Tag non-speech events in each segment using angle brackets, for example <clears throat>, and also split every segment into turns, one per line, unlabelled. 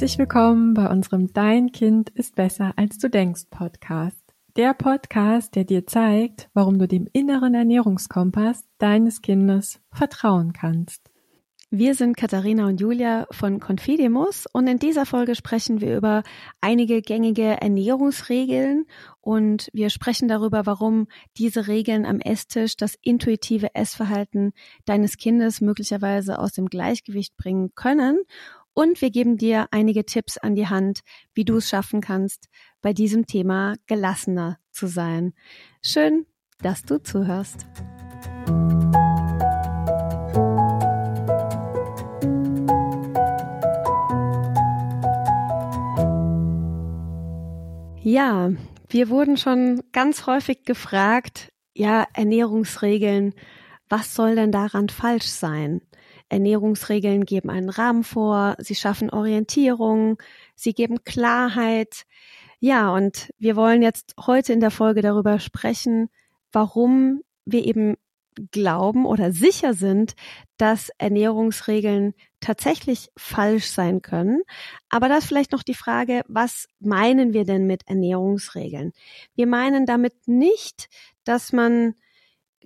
Herzlich willkommen bei unserem Dein Kind ist besser als du denkst Podcast. Der Podcast, der dir zeigt, warum du dem inneren Ernährungskompass deines Kindes vertrauen kannst.
Wir sind Katharina und Julia von Confidemus und in dieser Folge sprechen wir über einige gängige Ernährungsregeln und wir sprechen darüber, warum diese Regeln am Esstisch das intuitive Essverhalten deines Kindes möglicherweise aus dem Gleichgewicht bringen können und wir geben dir einige Tipps an die Hand, wie du es schaffen kannst, bei diesem Thema gelassener zu sein. Schön, dass du zuhörst. Ja, wir wurden schon ganz häufig gefragt, ja, Ernährungsregeln, was soll denn daran falsch sein? Ernährungsregeln geben einen Rahmen vor, sie schaffen Orientierung, sie geben Klarheit. Ja, und wir wollen jetzt heute in der Folge darüber sprechen, warum wir eben glauben oder sicher sind, dass Ernährungsregeln tatsächlich falsch sein können. Aber das vielleicht noch die Frage, was meinen wir denn mit Ernährungsregeln? Wir meinen damit nicht, dass man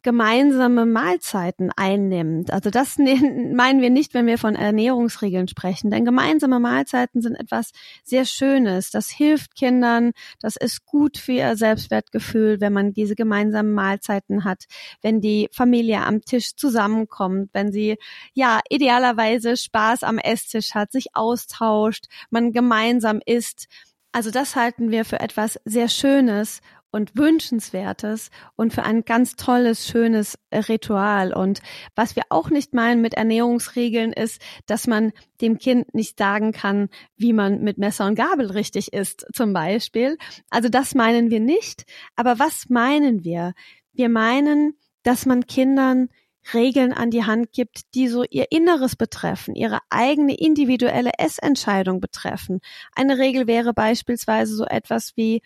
gemeinsame Mahlzeiten einnimmt. Also das <laughs> ne-, meinen wir nicht, wenn wir von Ernährungsregeln sprechen, denn gemeinsame Mahlzeiten sind etwas sehr Schönes. Das hilft Kindern, das ist gut für ihr Selbstwertgefühl, wenn man diese gemeinsamen Mahlzeiten hat, wenn die Familie am Tisch zusammenkommt, wenn sie ja idealerweise Spaß am Esstisch hat, sich austauscht, man gemeinsam isst. Also das halten wir für etwas sehr Schönes und Wünschenswertes und für ein ganz tolles, schönes Ritual. Und was wir auch nicht meinen mit Ernährungsregeln ist, dass man dem Kind nicht sagen kann, wie man mit Messer und Gabel richtig isst, zum Beispiel. Also das meinen wir nicht. Aber was meinen wir? Wir meinen, dass man Kindern Regeln an die Hand gibt, die so ihr Inneres betreffen, ihre eigene individuelle Essentscheidung betreffen. Eine Regel wäre beispielsweise so etwas wie,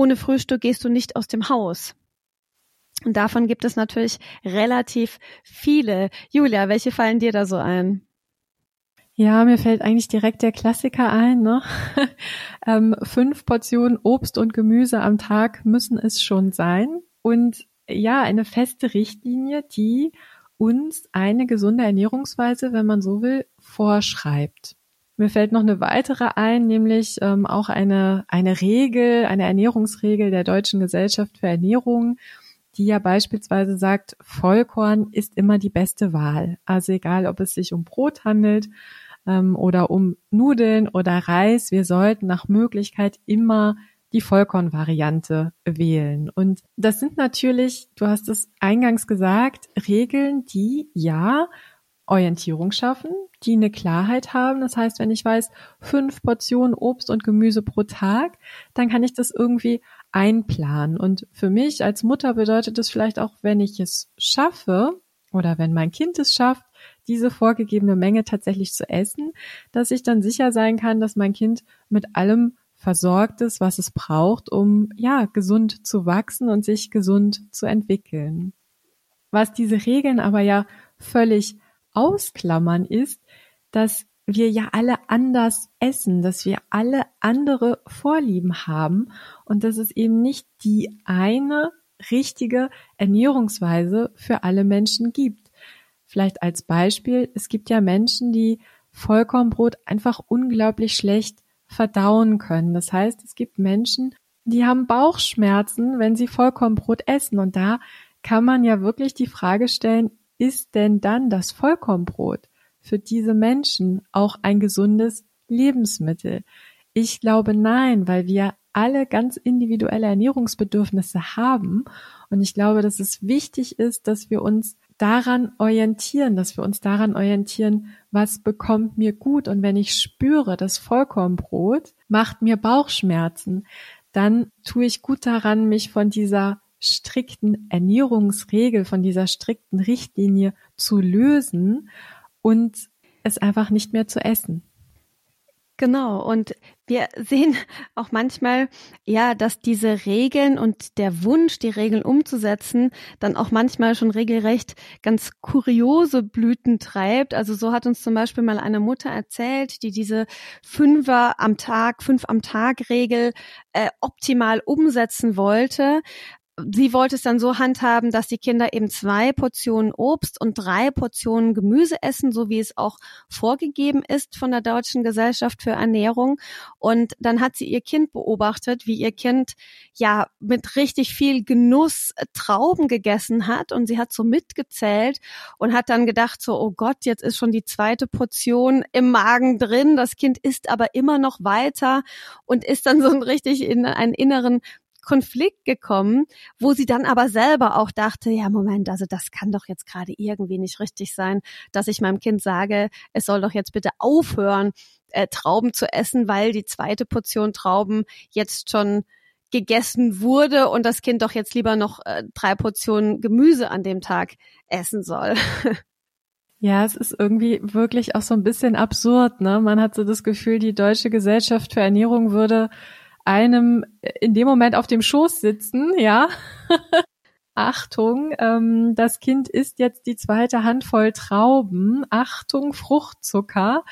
ohne Frühstück gehst du nicht aus dem Haus. Und davon gibt es natürlich relativ viele. Julia, welche fallen dir da so ein?
Ja, mir fällt eigentlich direkt der Klassiker ein. Ne? <laughs> ähm, fünf Portionen Obst und Gemüse am Tag müssen es schon sein. Und ja, eine feste Richtlinie, die uns eine gesunde Ernährungsweise, wenn man so will, vorschreibt. Mir fällt noch eine weitere ein, nämlich ähm, auch eine, eine Regel, eine Ernährungsregel der Deutschen Gesellschaft für Ernährung, die ja beispielsweise sagt, Vollkorn ist immer die beste Wahl. Also egal, ob es sich um Brot handelt ähm, oder um Nudeln oder Reis, wir sollten nach Möglichkeit immer die Vollkornvariante wählen. Und das sind natürlich, du hast es eingangs gesagt, Regeln, die ja Orientierung schaffen, die eine Klarheit haben. Das heißt, wenn ich weiß, fünf Portionen Obst und Gemüse pro Tag, dann kann ich das irgendwie einplanen. Und für mich als Mutter bedeutet es vielleicht auch, wenn ich es schaffe oder wenn mein Kind es schafft, diese vorgegebene Menge tatsächlich zu essen, dass ich dann sicher sein kann, dass mein Kind mit allem versorgt ist, was es braucht, um ja gesund zu wachsen und sich gesund zu entwickeln. Was diese Regeln aber ja völlig ausklammern ist, dass wir ja alle anders essen, dass wir alle andere Vorlieben haben und dass es eben nicht die eine richtige Ernährungsweise für alle Menschen gibt. Vielleicht als Beispiel, es gibt ja Menschen, die Vollkornbrot einfach unglaublich schlecht verdauen können. Das heißt, es gibt Menschen, die haben Bauchschmerzen, wenn sie Vollkornbrot essen. Und da kann man ja wirklich die Frage stellen, ist denn dann das Vollkornbrot für diese Menschen auch ein gesundes Lebensmittel? Ich glaube nein, weil wir alle ganz individuelle Ernährungsbedürfnisse haben. Und ich glaube, dass es wichtig ist, dass wir uns daran orientieren, dass wir uns daran orientieren, was bekommt mir gut. Und wenn ich spüre, das Vollkornbrot macht mir Bauchschmerzen, dann tue ich gut daran, mich von dieser strikten Ernährungsregel, von dieser strikten Richtlinie zu lösen und es einfach nicht mehr zu essen.
Genau. Und wir sehen auch manchmal, ja, dass diese Regeln und der Wunsch, die Regeln umzusetzen, dann auch manchmal schon regelrecht ganz kuriose Blüten treibt. Also so hat uns zum Beispiel mal eine Mutter erzählt, die diese Fünfer am Tag, fünf am Tag Regel äh, optimal umsetzen wollte sie wollte es dann so handhaben, dass die Kinder eben zwei Portionen Obst und drei Portionen Gemüse essen, so wie es auch vorgegeben ist von der Deutschen Gesellschaft für Ernährung. Und dann hat sie ihr Kind beobachtet, wie ihr Kind ja mit richtig viel Genuss Trauben gegessen hat und sie hat so mitgezählt und hat dann gedacht so, oh Gott, jetzt ist schon die zweite Portion im Magen drin. Das Kind isst aber immer noch weiter und ist dann so richtig in einen inneren Konflikt gekommen, wo sie dann aber selber auch dachte, ja, Moment, also das kann doch jetzt gerade irgendwie nicht richtig sein, dass ich meinem Kind sage, es soll doch jetzt bitte aufhören, äh, Trauben zu essen, weil die zweite Portion Trauben jetzt schon gegessen wurde und das Kind doch jetzt lieber noch äh, drei Portionen Gemüse an dem Tag essen soll. <laughs>
Ja, es ist irgendwie wirklich auch so ein bisschen absurd, ne? Man hat so das Gefühl, die deutsche Gesellschaft für Ernährung würde einem in dem Moment auf dem Schoß sitzen, ja. <laughs> Achtung, ähm, das Kind isst jetzt die zweite Handvoll Trauben. Achtung, Fruchtzucker.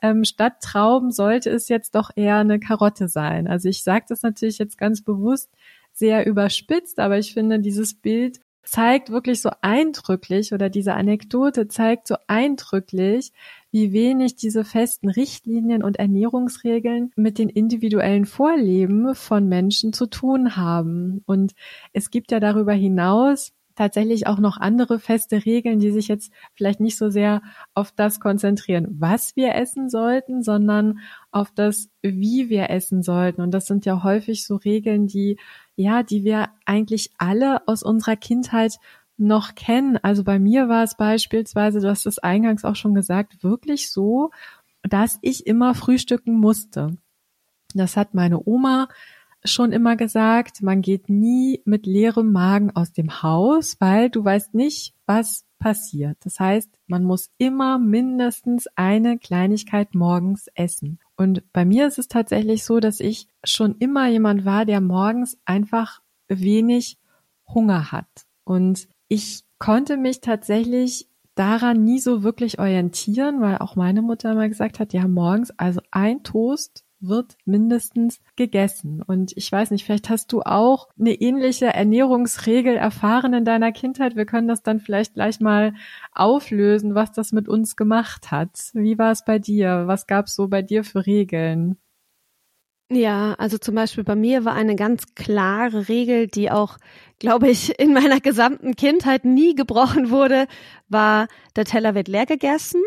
Ähm, statt Trauben sollte es jetzt doch eher eine Karotte sein. Also ich sage das natürlich jetzt ganz bewusst sehr überspitzt, aber ich finde, dieses Bild zeigt wirklich so eindrücklich oder diese Anekdote zeigt so eindrücklich, wie wenig diese festen Richtlinien und Ernährungsregeln mit den individuellen Vorleben von Menschen zu tun haben. Und es gibt ja darüber hinaus tatsächlich auch noch andere feste Regeln, die sich jetzt vielleicht nicht so sehr auf das konzentrieren, was wir essen sollten, sondern auf das, wie wir essen sollten. Und das sind ja häufig so Regeln, die, ja, die wir eigentlich alle aus unserer Kindheit noch kennen. Also bei mir war es beispielsweise, du hast es eingangs auch schon gesagt, wirklich so, dass ich immer frühstücken musste. Das hat meine Oma schon immer gesagt, man geht nie mit leerem Magen aus dem Haus, weil du weißt nicht, was passiert. Das heißt, man muss immer mindestens eine Kleinigkeit morgens essen. Und bei mir ist es tatsächlich so, dass ich schon immer jemand war, der morgens einfach wenig Hunger hat. Und ich konnte mich tatsächlich daran nie so wirklich orientieren, weil auch meine Mutter mal gesagt hat, ja, morgens also ein Toast wird mindestens gegessen. Und ich weiß nicht, vielleicht hast du auch eine ähnliche Ernährungsregel erfahren in deiner Kindheit. Wir können das dann vielleicht gleich mal auflösen, was das mit uns gemacht hat. Wie war es bei dir? Was gab es so bei dir für Regeln?
Ja, also zum Beispiel bei mir war eine ganz klare Regel, die auch, glaube ich, in meiner gesamten Kindheit nie gebrochen wurde, war, der Teller wird leer gegessen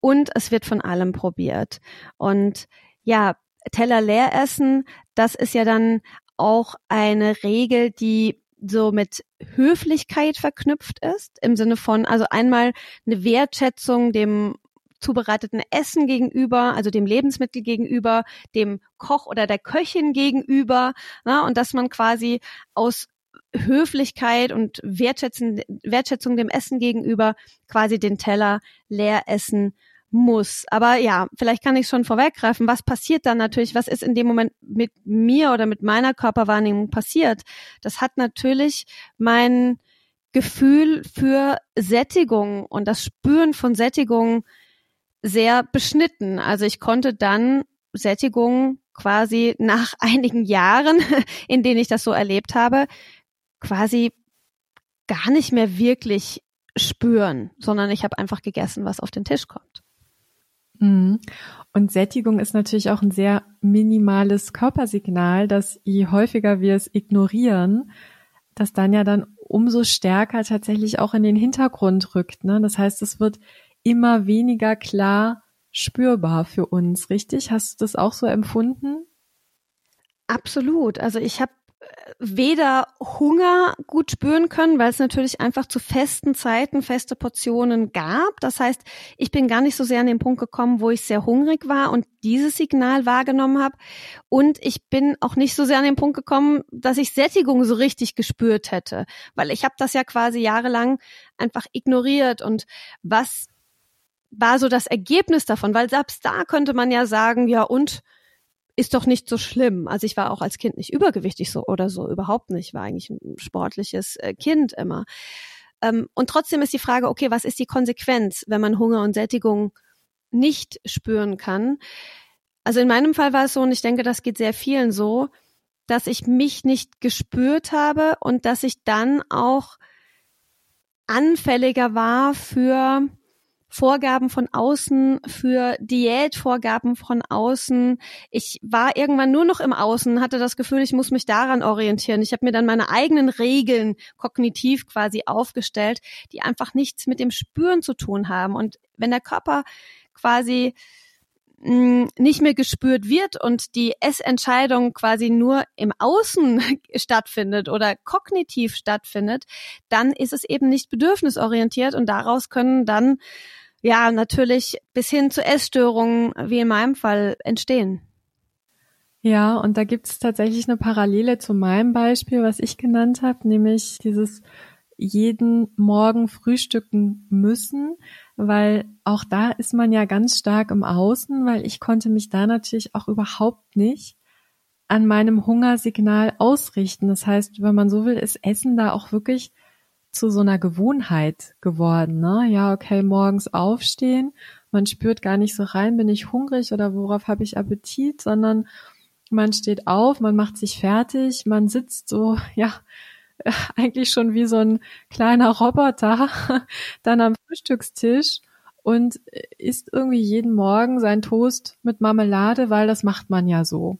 und es wird von allem probiert. Und ja, Teller leer essen, das ist ja dann auch eine Regel, die so mit Höflichkeit verknüpft ist, im Sinne von, also einmal eine Wertschätzung dem zubereiteten Essen gegenüber, also dem Lebensmittel gegenüber, dem Koch oder der Köchin gegenüber, na, und dass man quasi aus Höflichkeit und Wertschätzung, Wertschätzung dem Essen gegenüber quasi den Teller leer essen muss. Aber ja, vielleicht kann ich schon vorweggreifen, was passiert dann natürlich, was ist in dem Moment mit mir oder mit meiner Körperwahrnehmung passiert? Das hat natürlich mein Gefühl für Sättigung und das Spüren von Sättigung sehr beschnitten. Also ich konnte dann Sättigung quasi nach <laughs> einigen Jahren, in denen ich das so erlebt habe, quasi gar nicht mehr wirklich spüren, sondern ich habe einfach gegessen, was auf den Tisch kommt.
Mhm. Und Sättigung ist natürlich auch ein sehr minimales Körpersignal, dass je häufiger wir es ignorieren, das dann ja dann umso stärker tatsächlich auch in den Hintergrund rückt. Ne? Das heißt, es wird immer weniger klar spürbar für uns, richtig? Hast du das auch so empfunden?
Absolut. Also ich habe weder Hunger gut spüren können, weil es natürlich einfach zu festen Zeiten feste Portionen gab. Das heißt, ich bin gar nicht so sehr an den Punkt gekommen, wo ich sehr hungrig war und dieses Signal wahrgenommen habe. Und ich bin auch nicht so sehr an den Punkt gekommen, dass ich Sättigung so richtig gespürt hätte, weil ich habe das ja quasi jahrelang einfach ignoriert. Und was war so das Ergebnis davon, weil selbst da könnte man ja sagen, ja und ist doch nicht so schlimm. Also ich war auch als Kind nicht übergewichtig so oder so, überhaupt nicht. War eigentlich ein sportliches äh, Kind immer. Ähm, und trotzdem ist die Frage, okay, was ist die Konsequenz, wenn man Hunger und Sättigung nicht spüren kann? Also in meinem Fall war es so, und ich denke, das geht sehr vielen so, dass ich mich nicht gespürt habe und dass ich dann auch anfälliger war für Vorgaben von außen, für Diätvorgaben von außen. Ich war irgendwann nur noch im Außen, hatte das Gefühl, ich muss mich daran orientieren. Ich habe mir dann meine eigenen Regeln kognitiv quasi aufgestellt, die einfach nichts mit dem Spüren zu tun haben. Und wenn der Körper quasi mm, nicht mehr gespürt wird und die Essentscheidung quasi nur im Außen <laughs> stattfindet oder kognitiv stattfindet, dann ist es eben nicht bedürfnisorientiert und daraus können dann ja natürlich bis hin zu Essstörungen, wie in meinem Fall, entstehen.
Ja, und da gibt es tatsächlich eine Parallele zu meinem Beispiel, was ich genannt habe, nämlich dieses jeden Morgen frühstücken müssen, weil auch da ist man ja ganz stark im Außen, weil ich konnte mich da natürlich auch überhaupt nicht an meinem Hungersignal ausrichten. Das heißt, wenn man so will, ist Essen da auch wirklich zu so einer Gewohnheit geworden. Ne? Ja, okay, morgens aufstehen, man spürt gar nicht so rein, bin ich hungrig oder worauf habe ich Appetit, sondern man steht auf, man macht sich fertig, man sitzt so, <laughs> ja, <laughs> eigentlich schon wie so ein kleiner Roboter <laughs> dann am Frühstückstisch und isst irgendwie jeden Morgen sein Toast mit Marmelade, weil das macht man ja so.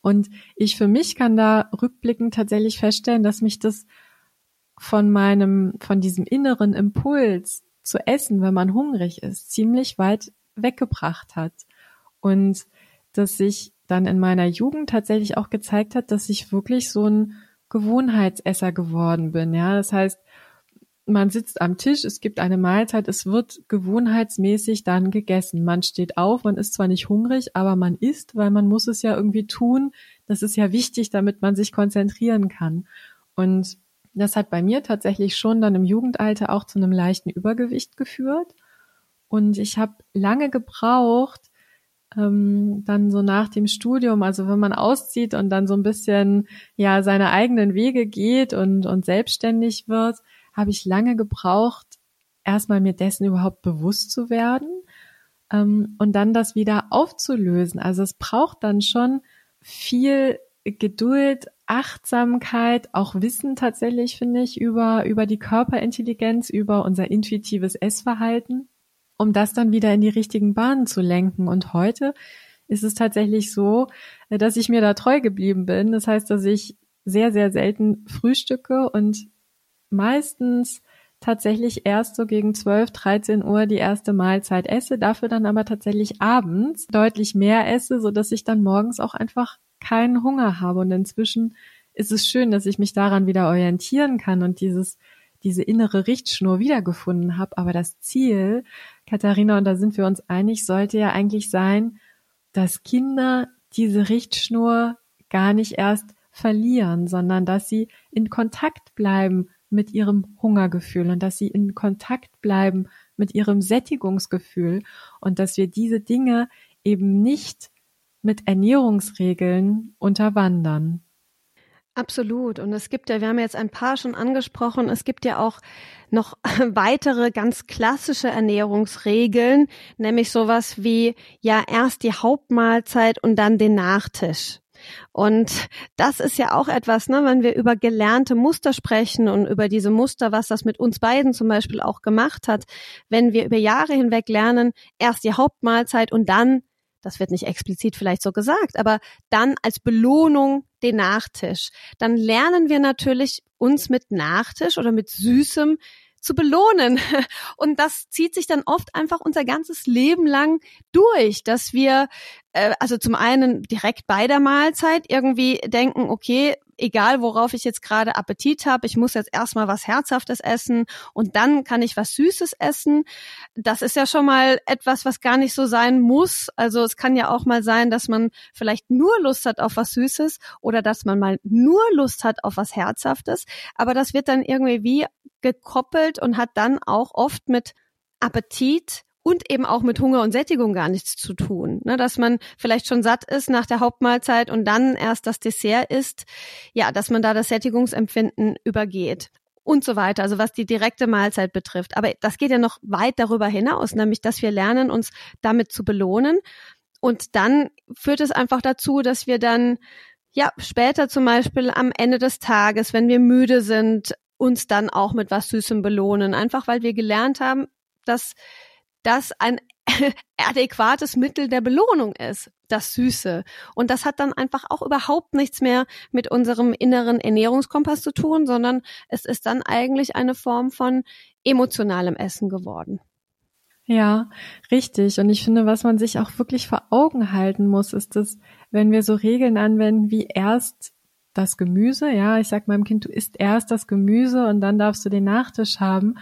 Und ich für mich kann da rückblickend tatsächlich feststellen, dass mich das von meinem, von diesem inneren Impuls zu essen, wenn man hungrig ist, ziemlich weit weggebracht hat. Und dass sich dann in meiner Jugend tatsächlich auch gezeigt hat, dass ich wirklich so ein Gewohnheitsesser geworden bin. Ja, das heißt, man sitzt am Tisch, es gibt eine Mahlzeit, es wird gewohnheitsmäßig dann gegessen. Man steht auf, man ist zwar nicht hungrig, aber man isst, weil man muss es ja irgendwie tun. Das ist ja wichtig, damit man sich konzentrieren kann. Und das hat bei mir tatsächlich schon dann im Jugendalter auch zu einem leichten Übergewicht geführt. Und ich habe lange gebraucht, ähm, dann so nach dem Studium, also wenn man auszieht und dann so ein bisschen ja seine eigenen Wege geht und, und selbstständig wird, habe ich lange gebraucht, erstmal mir dessen überhaupt bewusst zu werden ähm, und dann das wieder aufzulösen. Also es braucht dann schon viel Geduld, Achtsamkeit, auch Wissen tatsächlich, finde ich, über, über die Körperintelligenz, über unser intuitives Essverhalten, um das dann wieder in die richtigen Bahnen zu lenken. Und heute ist es tatsächlich so, dass ich mir da treu geblieben bin. Das heißt, dass ich sehr, sehr selten frühstücke und meistens tatsächlich erst so gegen 12, 13 Uhr die erste Mahlzeit esse, dafür dann aber tatsächlich abends deutlich mehr esse, so dass ich dann morgens auch einfach keinen Hunger habe. Und inzwischen ist es schön, dass ich mich daran wieder orientieren kann und dieses, diese innere Richtschnur wiedergefunden habe. Aber das Ziel, Katharina, und da sind wir uns einig, sollte ja eigentlich sein, dass Kinder diese Richtschnur gar nicht erst verlieren, sondern dass sie in Kontakt bleiben mit ihrem Hungergefühl und dass sie in Kontakt bleiben mit ihrem Sättigungsgefühl und dass wir diese Dinge eben nicht mit Ernährungsregeln unterwandern.
Absolut. Und es gibt ja, wir haben jetzt ein paar schon angesprochen, es gibt ja auch noch <laughs> weitere ganz klassische Ernährungsregeln, nämlich sowas wie ja erst die Hauptmahlzeit und dann den Nachtisch. Und das ist ja auch etwas, ne, wenn wir über gelernte Muster sprechen und über diese Muster, was das mit uns beiden zum Beispiel auch gemacht hat, wenn wir über Jahre hinweg lernen, erst die Hauptmahlzeit und dann das wird nicht explizit vielleicht so gesagt, aber dann als Belohnung den Nachtisch. Dann lernen wir natürlich uns mit Nachtisch oder mit Süßem zu belohnen. <laughs> Und das zieht sich dann oft einfach unser ganzes Leben lang durch, dass wir äh, also zum einen direkt bei der Mahlzeit irgendwie denken, okay, egal worauf ich jetzt gerade Appetit habe, ich muss jetzt erstmal was Herzhaftes essen und dann kann ich was Süßes essen. Das ist ja schon mal etwas, was gar nicht so sein muss. Also es kann ja auch mal sein, dass man vielleicht nur Lust hat auf was Süßes oder dass man mal nur Lust hat auf was Herzhaftes. Aber das wird dann irgendwie wie gekoppelt und hat dann auch oft mit Appetit und eben auch mit Hunger und Sättigung gar nichts zu tun. Ne, dass man vielleicht schon satt ist nach der Hauptmahlzeit und dann erst das Dessert isst, ja, dass man da das Sättigungsempfinden übergeht und so weiter, also was die direkte Mahlzeit betrifft. Aber das geht ja noch weit darüber hinaus, nämlich dass wir lernen, uns damit zu belohnen. Und dann führt es einfach dazu, dass wir dann ja später zum Beispiel am Ende des Tages, wenn wir müde sind, uns dann auch mit was Süßem belohnen. Einfach weil wir gelernt haben, dass das ein <laughs> adäquates Mittel der Belohnung ist, das Süße. Und das hat dann einfach auch überhaupt nichts mehr mit unserem inneren Ernährungskompass zu tun, sondern es ist dann eigentlich eine Form von emotionalem Essen geworden.
Ja, richtig. Und ich finde, was man sich auch wirklich vor Augen halten muss, ist, dass wenn wir so Regeln anwenden wie erst das Gemüse, ja, ich sag meinem Kind, du isst erst das Gemüse und dann darfst du den Nachtisch haben,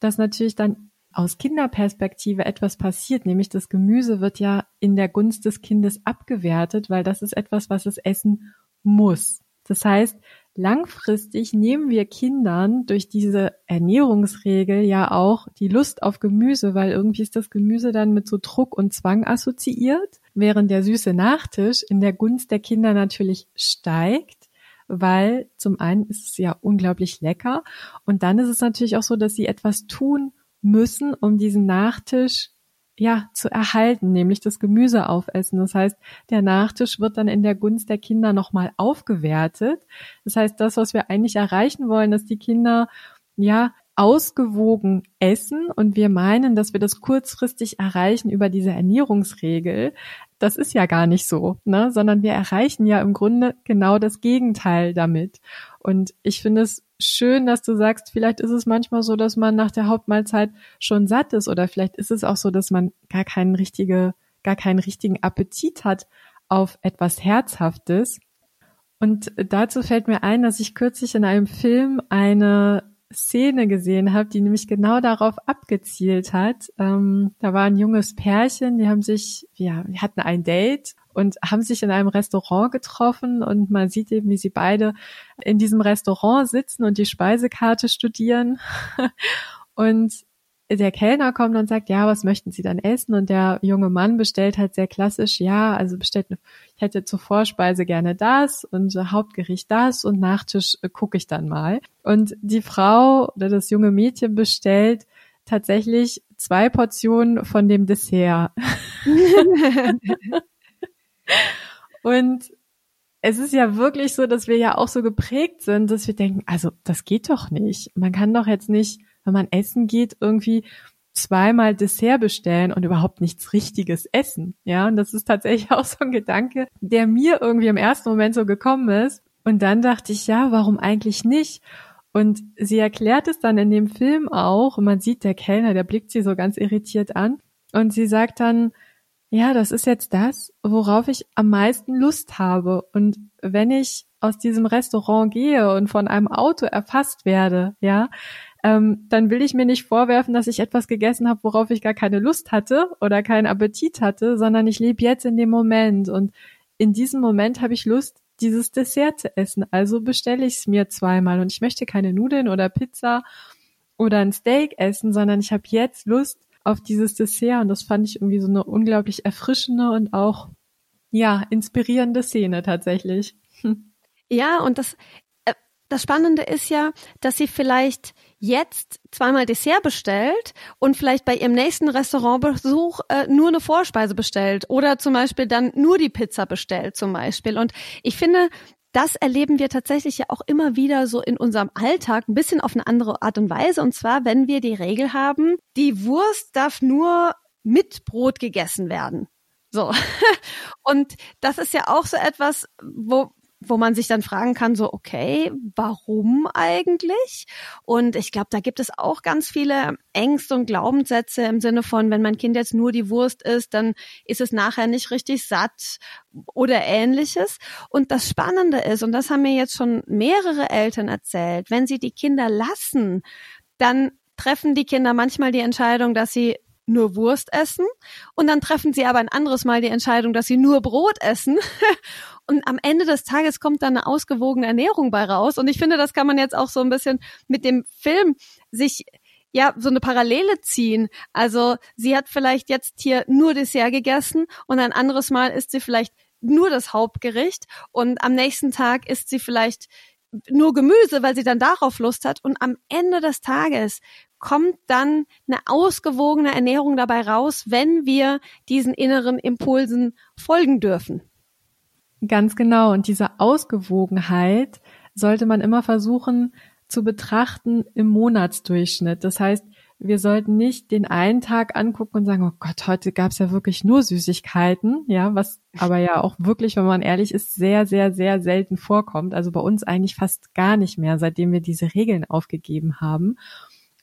dass natürlich dann aus Kinderperspektive etwas passiert, nämlich das Gemüse wird ja in der Gunst des Kindes abgewertet, weil das ist etwas, was es essen muss. Das heißt, langfristig nehmen wir Kindern durch diese Ernährungsregel ja auch die Lust auf Gemüse, weil irgendwie ist das Gemüse dann mit so Druck und Zwang assoziiert, während der süße Nachtisch in der Gunst der Kinder natürlich steigt, weil zum einen ist es ja unglaublich lecker und dann ist es natürlich auch so, dass sie etwas tun müssen, um diesen Nachtisch ja, zu erhalten, nämlich das Gemüse aufessen. Das heißt, der Nachtisch wird dann in der Gunst der Kinder nochmal aufgewertet. Das heißt, das, was wir eigentlich erreichen wollen, dass die Kinder, ja, ausgewogen essen und wir meinen, dass wir das kurzfristig erreichen über diese Ernährungsregel. Das ist ja gar nicht so, ne? sondern wir erreichen ja im Grunde genau das Gegenteil damit. Und ich finde es schön, dass du sagst, vielleicht ist es manchmal so, dass man nach der Hauptmahlzeit schon satt ist oder vielleicht ist es auch so, dass man gar keinen richtige, gar keinen richtigen Appetit hat auf etwas Herzhaftes. Und dazu fällt mir ein, dass ich kürzlich in einem Film eine Szene gesehen habe, die nämlich genau darauf abgezielt hat. Ähm, da war ein junges Pärchen, die haben sich, ja, die hatten ein Date und haben sich in einem Restaurant getroffen und man sieht eben, wie sie beide in diesem Restaurant sitzen und die Speisekarte studieren. <laughs> und der Kellner kommt und sagt, ja, was möchten Sie dann essen? Und der junge Mann bestellt halt sehr klassisch, ja, also bestellt, ich hätte zur Vorspeise gerne das und Hauptgericht das und Nachtisch äh, gucke ich dann mal. Und die Frau oder das junge Mädchen bestellt tatsächlich zwei Portionen von dem Dessert. <laughs> Und es ist ja wirklich so, dass wir ja auch so geprägt sind, dass wir denken, also das geht doch nicht. Man kann doch jetzt nicht, wenn man essen geht, irgendwie zweimal Dessert bestellen und überhaupt nichts Richtiges essen. Ja, und das ist tatsächlich <laughs> auch so ein Gedanke, der mir irgendwie im ersten Moment so gekommen ist. Und dann dachte ich, ja, warum eigentlich nicht? Und sie erklärt es dann in dem Film auch, und man sieht der Kellner, der blickt sie so ganz irritiert an. Und sie sagt dann, ja, das ist jetzt das, worauf ich am meisten Lust habe. Und wenn ich aus diesem Restaurant gehe und von einem Auto erfasst werde, ja, ähm, dann will ich mir nicht vorwerfen, dass ich etwas gegessen habe, worauf ich gar keine Lust hatte oder keinen Appetit hatte, sondern ich lebe jetzt in dem Moment. Und in diesem Moment habe ich Lust, dieses Dessert zu essen. Also bestelle ich es mir zweimal. Und ich möchte keine Nudeln oder Pizza oder ein Steak essen, sondern ich habe jetzt Lust, auf dieses Dessert und das fand ich irgendwie so eine unglaublich erfrischende und auch ja inspirierende Szene tatsächlich. <laughs>
Ja, und das das Spannende ist ja, dass sie vielleicht jetzt zweimal Dessert bestellt und vielleicht bei ihrem nächsten Restaurantbesuch äh, nur eine Vorspeise bestellt oder zum Beispiel dann nur die Pizza bestellt zum Beispiel. Und ich finde, das erleben wir tatsächlich ja auch immer wieder so in unserem Alltag, ein bisschen auf eine andere Art und Weise. Und zwar, wenn wir die Regel haben, die Wurst darf nur mit Brot gegessen werden. So. <laughs> Und das ist ja auch so etwas, wo, wo man sich dann fragen kann, so, okay, warum eigentlich? Und ich glaube, da gibt es auch ganz viele Ängste und Glaubenssätze im Sinne von, wenn mein Kind jetzt nur die Wurst isst, dann ist es nachher nicht richtig satt oder ähnliches. Und das Spannende ist, und das haben mir jetzt schon mehrere Eltern erzählt, wenn sie die Kinder lassen, dann treffen die Kinder manchmal die Entscheidung, dass sie nur Wurst essen und dann treffen sie aber ein anderes Mal die Entscheidung, dass sie nur Brot essen <laughs> Und am Ende des Tages kommt dann eine ausgewogene Ernährung bei raus. Und ich finde, das kann man jetzt auch so ein bisschen mit dem Film sich ja so eine Parallele ziehen. Also sie hat vielleicht jetzt hier nur Dessert gegessen und ein anderes Mal isst sie vielleicht nur das Hauptgericht und am nächsten Tag isst sie vielleicht nur Gemüse, weil sie dann darauf Lust hat und am Ende des Tages kommt dann eine ausgewogene Ernährung dabei raus, wenn wir diesen inneren Impulsen folgen dürfen.
Ganz genau. Und diese Ausgewogenheit sollte man immer versuchen zu betrachten im Monatsdurchschnitt. Das heißt, wir sollten nicht den einen Tag angucken und sagen, oh Gott, heute gab es ja wirklich nur Süßigkeiten, ja, was aber ja auch wirklich, wenn man ehrlich ist, sehr, sehr, sehr selten vorkommt. Also bei uns eigentlich fast gar nicht mehr, seitdem wir diese Regeln aufgegeben haben.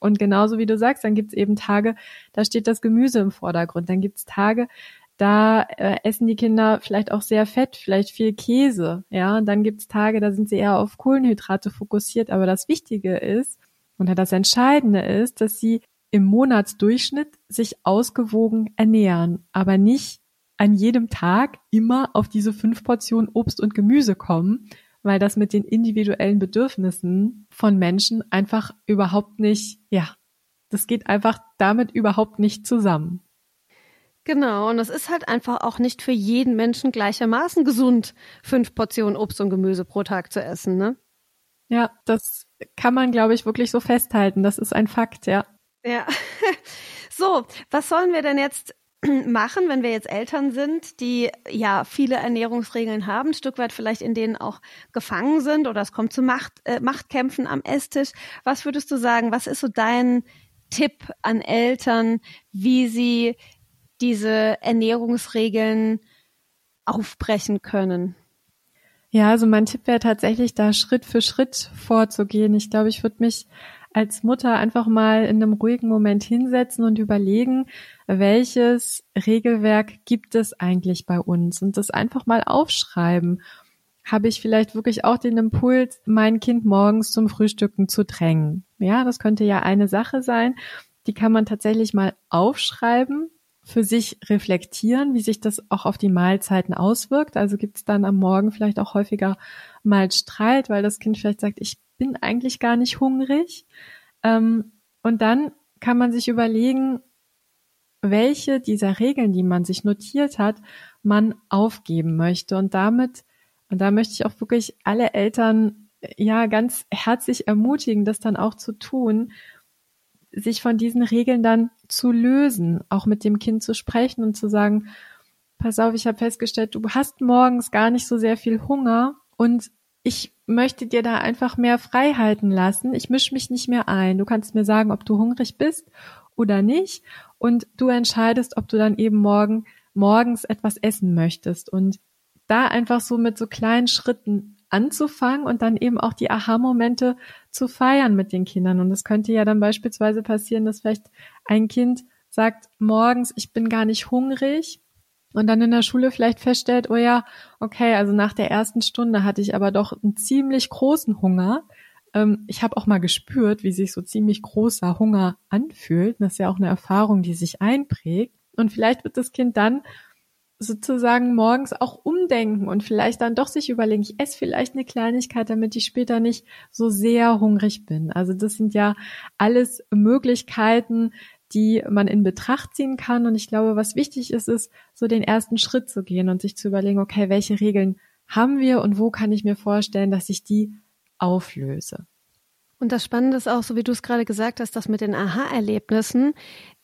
Und genauso wie du sagst, dann gibt's eben Tage, da steht das Gemüse im Vordergrund. Dann gibt's Tage, da äh, essen die Kinder vielleicht auch sehr fett, vielleicht viel Käse. Ja, und dann gibt's Tage, da sind sie eher auf Kohlenhydrate fokussiert. Aber das Wichtige ist, und das Entscheidende ist, dass sie im Monatsdurchschnitt sich ausgewogen ernähren, aber nicht an jedem Tag immer auf diese fünf Portionen Obst und Gemüse kommen, weil das mit den individuellen Bedürfnissen von Menschen einfach überhaupt nicht, ja, das geht einfach damit überhaupt nicht zusammen.
Genau, und es ist halt einfach auch nicht für jeden Menschen gleichermaßen gesund, fünf Portionen Obst und Gemüse pro Tag zu essen, ne?
Ja, das kann man, glaube ich, wirklich so festhalten. Das ist ein Fakt, ja.
Ja. <laughs> So, was sollen wir denn jetzt <clears throat> machen, wenn wir jetzt Eltern sind, die ja viele Ernährungsregeln haben, ein Stück weit vielleicht in denen auch gefangen sind oder es kommt zu Macht, äh, Machtkämpfen am Esstisch. Was würdest du sagen? Was ist so dein Tipp an Eltern, wie sie diese Ernährungsregeln aufbrechen können?
Ja, also mein Tipp wäre tatsächlich, da Schritt für Schritt vorzugehen. Ich glaube, ich würde mich als Mutter einfach mal in einem ruhigen Moment hinsetzen und überlegen, welches Regelwerk gibt es eigentlich bei uns und das einfach mal aufschreiben. Habe ich vielleicht wirklich auch den Impuls, mein Kind morgens zum Frühstücken zu drängen? Ja, das könnte ja eine Sache sein. Die kann man tatsächlich mal aufschreiben für sich reflektieren, wie sich das auch auf die Mahlzeiten auswirkt. Also gibt es dann am Morgen vielleicht auch häufiger mal Streit, weil das Kind vielleicht sagt, ich bin eigentlich gar nicht hungrig. Ähm, und dann kann man sich überlegen, welche dieser Regeln, die man sich notiert hat, man aufgeben möchte. Und damit, und da möchte ich auch wirklich alle Eltern ja ganz herzlich ermutigen, das dann auch zu tun sich von diesen Regeln dann zu lösen, auch mit dem Kind zu sprechen und zu sagen, pass auf, ich habe festgestellt, du hast morgens gar nicht so sehr viel Hunger und ich möchte dir da einfach mehr Freiheiten lassen. Ich mische mich nicht mehr ein. Du kannst mir sagen, ob du hungrig bist oder nicht und du entscheidest, ob du dann eben morgen morgens etwas essen möchtest und da einfach so mit so kleinen Schritten anzufangen und dann eben auch die Aha-Momente zu feiern mit den Kindern. Und es könnte ja dann beispielsweise passieren, dass vielleicht ein Kind sagt morgens, ich bin gar nicht hungrig und dann in der Schule vielleicht feststellt, oh ja, okay, also nach der ersten Stunde hatte ich aber doch einen ziemlich großen Hunger. Ähm, ich habe auch mal gespürt, wie sich so ziemlich großer Hunger anfühlt. Das ist ja auch eine Erfahrung, die sich einprägt. Und vielleicht wird das Kind dann sozusagen morgens auch umdenken und vielleicht dann doch sich überlegen, ich esse vielleicht eine Kleinigkeit, damit ich später nicht so sehr hungrig bin. Also das sind ja alles Möglichkeiten, die man in Betracht ziehen kann. Und ich glaube, was wichtig ist, ist so den ersten Schritt zu gehen und sich zu überlegen, okay, welche Regeln haben wir und wo kann ich mir vorstellen, dass ich die auflöse.
Und das Spannende ist auch, so wie du es gerade gesagt hast, dass mit den Aha-Erlebnissen,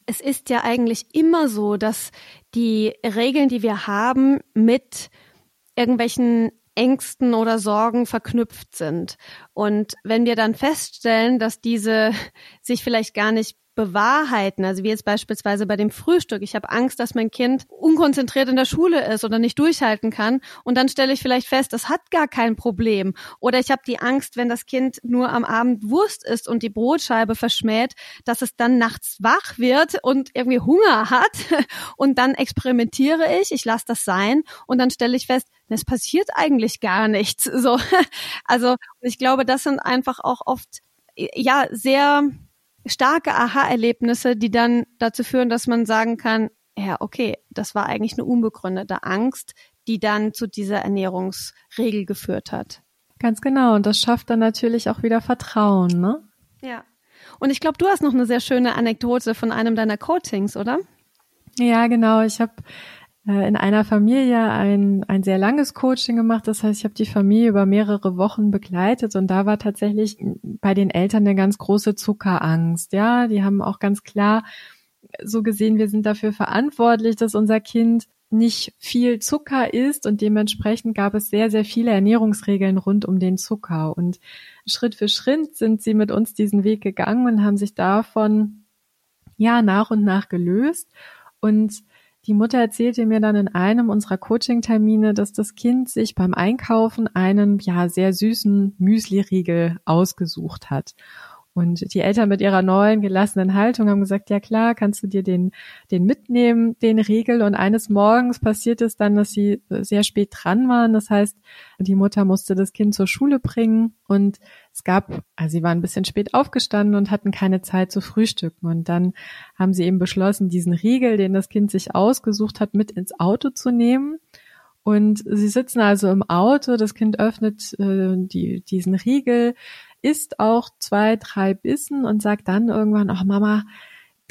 es ist ja eigentlich immer so, dass die Regeln, die wir haben, mit irgendwelchen Ängsten oder Sorgen verknüpft sind. Und wenn wir dann feststellen, dass diese <laughs> sich vielleicht gar nicht bewahrheiten. Also wie jetzt beispielsweise bei dem Frühstück. Ich habe Angst, dass mein Kind unkonzentriert in der Schule ist oder nicht durchhalten kann. Und dann stelle ich vielleicht fest, das hat gar kein Problem. Oder ich habe die Angst, wenn das Kind nur am Abend Wurst isst und die Brotscheibe verschmäht, dass es dann nachts wach wird und irgendwie Hunger hat. <laughs> Und dann experimentiere ich, ich lasse das sein und dann stelle ich fest, es passiert eigentlich gar nichts. <laughs> So, also ich glaube, das sind einfach auch oft ja sehr starke Aha-Erlebnisse, die dann dazu führen, dass man sagen kann, ja, okay, das war eigentlich eine unbegründete Angst, die dann zu dieser Ernährungsregel geführt hat.
Ganz genau. Und das schafft dann natürlich auch wieder Vertrauen, ne?
Ja. Und ich glaube, du hast noch eine sehr schöne Anekdote von einem deiner Coachings, oder?
Ja, genau. Ich habe in einer Familie ein, ein sehr langes Coaching gemacht. Das heißt, ich habe die Familie über mehrere Wochen begleitet und da war tatsächlich bei den Eltern eine ganz große Zuckerangst. Ja, die haben auch ganz klar so gesehen, wir sind dafür verantwortlich, dass unser Kind nicht viel Zucker isst und dementsprechend gab es sehr, sehr viele Ernährungsregeln rund um den Zucker. Und Schritt für Schritt sind sie mit uns diesen Weg gegangen und haben sich davon ja nach und nach gelöst. Und die Mutter erzählte mir dann in einem unserer Coaching-Termine, dass das Kind sich beim Einkaufen einen ja sehr süßen Müsli-Riegel ausgesucht hat. Und die Eltern mit ihrer neuen gelassenen Haltung haben gesagt, ja klar, kannst du dir den, den mitnehmen, den Riegel. Und eines Morgens passiert es dann, dass sie sehr spät dran waren. Das heißt, die Mutter musste das Kind zur Schule bringen und es gab, also sie waren ein bisschen spät aufgestanden und hatten keine Zeit zu frühstücken. Und dann haben sie eben beschlossen, diesen Riegel, den das Kind sich ausgesucht hat, mit ins Auto zu nehmen. Und sie sitzen also im Auto, das Kind öffnet äh, die, diesen Riegel, isst auch zwei, drei Bissen und sagt dann irgendwann, ach Mama,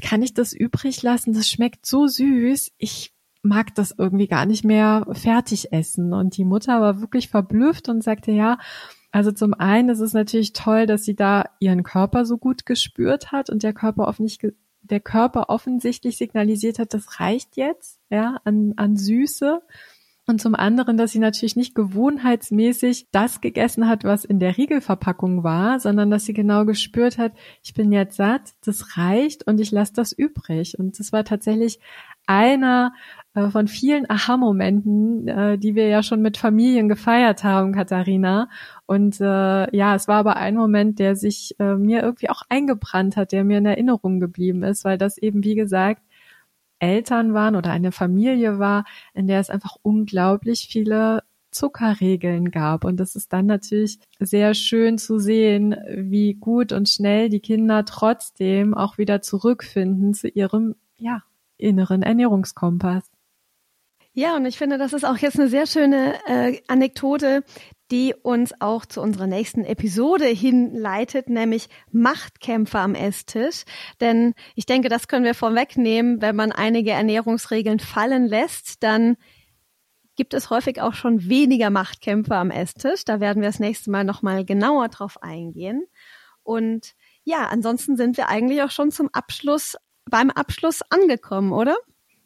kann ich das übrig lassen? Das schmeckt so süß. Ich mag das irgendwie gar nicht mehr fertig essen. Und die Mutter war wirklich verblüfft und sagte, ja, also zum einen ist es natürlich toll, dass sie da ihren Körper so gut gespürt hat und der Körper offensichtlich der Körper offensichtlich signalisiert hat, das reicht jetzt, ja, an, an Süße. Und zum anderen, dass sie natürlich nicht gewohnheitsmäßig das gegessen hat, was in der Riegelverpackung war, sondern dass sie genau gespürt hat, ich bin jetzt satt, das reicht und ich lasse das übrig. Und das war tatsächlich einer äh, von vielen Aha-Momenten, äh, die wir ja schon mit Familien gefeiert haben, Katharina. Und äh, ja, es war aber ein Moment, der sich äh, mir irgendwie auch eingebrannt hat, der mir in Erinnerung geblieben ist, weil das eben, wie gesagt, Eltern waren oder eine Familie war, in der es einfach unglaublich viele Zuckerregeln gab. Und das ist dann natürlich sehr schön zu sehen, wie gut und schnell die Kinder trotzdem auch wieder zurückfinden zu ihrem, ja, inneren Ernährungskompass.
Ja, und ich finde, das ist auch jetzt eine sehr schöne äh, Anekdote, die uns auch zu unserer nächsten Episode hinleitet, nämlich Machtkämpfe am Esstisch. Denn ich denke, das können wir vorwegnehmen. Wenn man einige Ernährungsregeln fallen lässt, dann gibt es häufig auch schon weniger Machtkämpfe am Esstisch. Da werden wir das nächste Mal nochmal genauer drauf eingehen. Und ja, ansonsten sind wir eigentlich auch schon zum Abschluss, beim Abschluss angekommen, oder?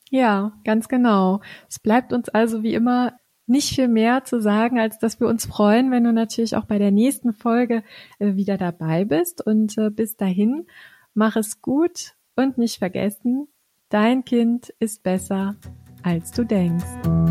Ja, ganz genau. Es bleibt uns also wie immer nicht viel mehr zu sagen, als dass wir uns freuen, wenn du natürlich auch bei der nächsten Folge äh, wieder dabei bist. Und äh, bis dahin, mach es gut und nicht vergessen, dein Kind ist besser, als du denkst.